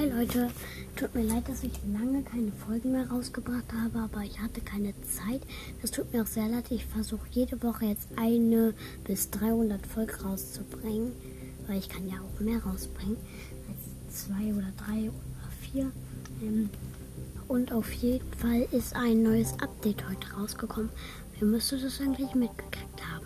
Hi Leute, tut mir leid, dass ich lange keine Folgen mehr rausgebracht habe, aber ich hatte keine Zeit. Das tut mir auch sehr leid. Ich versuche jede Woche jetzt eine bis 300 Folgen rauszubringen, weil ich kann ja auch mehr rausbringen als zwei oder drei oder vier. Ähm, und auf jeden Fall ist ein neues Update heute rausgekommen. Wer müsste das eigentlich mitgekriegt haben?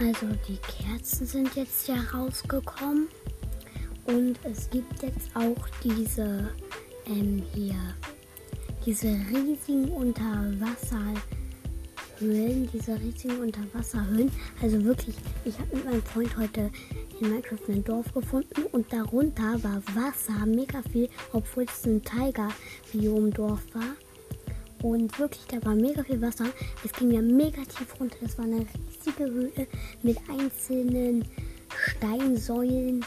Also die Kerzen sind jetzt ja rausgekommen. Und es gibt jetzt auch diese, ähm, hier, diese riesigen Unterwasserhöhlen, diese riesigen Unterwasserhöhlen. Also wirklich, ich habe mit meinem Freund heute in Minecraft ein Dorf gefunden und darunter war Wasser, mega viel, obwohl es ein Tiger-Biom-Dorf war. Und wirklich, da war mega viel Wasser. Es ging ja mega tief runter. Das war eine riesige Höhle mit einzelnen Steinsäulen.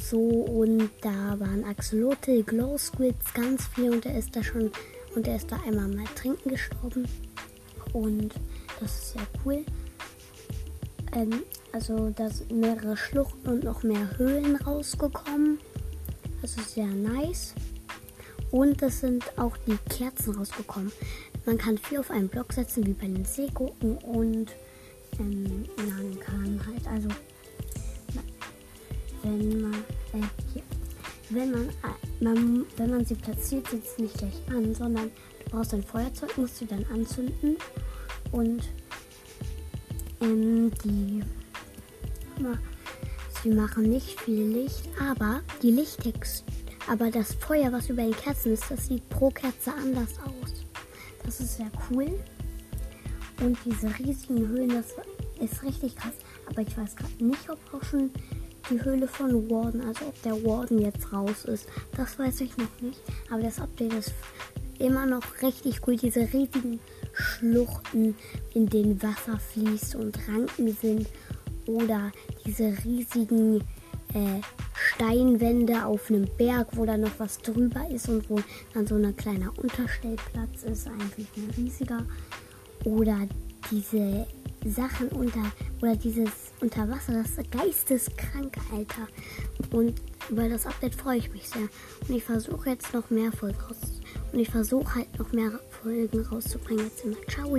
So, und da waren Axolotl, Glow Squids, ganz viel. Und er ist da schon, und er ist da einmal mal trinken gestorben. Und das ist sehr cool. Ähm, also, da sind mehrere Schluchten und noch mehr Höhlen rausgekommen. Das ist sehr nice. Und es sind auch die Kerzen rausgekommen. Man kann vier auf einen Block setzen, wie bei den Seegurken. Und ähm, man kann halt, also, wenn man, äh, hier, wenn man, äh, man, wenn man sie platziert, sieht es nicht gleich an, sondern du brauchst ein Feuerzeug, musst sie dann anzünden. Und ähm, die, sie machen nicht viel Licht, aber die Lichttextur aber das Feuer, was über den Kerzen ist, das sieht pro Kerze anders aus. Das ist sehr cool. Und diese riesigen Höhlen, das ist richtig krass. Aber ich weiß gerade nicht, ob auch schon die Höhle von Warden, also ob der Warden jetzt raus ist. Das weiß ich noch nicht. Aber das Update ist immer noch richtig cool. Diese riesigen Schluchten, in denen Wasser fließt und Ranken sind. Oder diese riesigen äh, Steinwände auf einem Berg, wo da noch was drüber ist und wo dann so ein kleiner Unterstellplatz ist, eigentlich ein riesiger. Oder diese Sachen unter oder dieses Unterwasser, das ist geisteskrank, Alter. Und über das Update freue ich mich sehr. Und ich versuche jetzt noch mehr Folgen raus. Und ich versuche halt noch mehr Folgen rauszubringen. Jetzt immer. Ciao.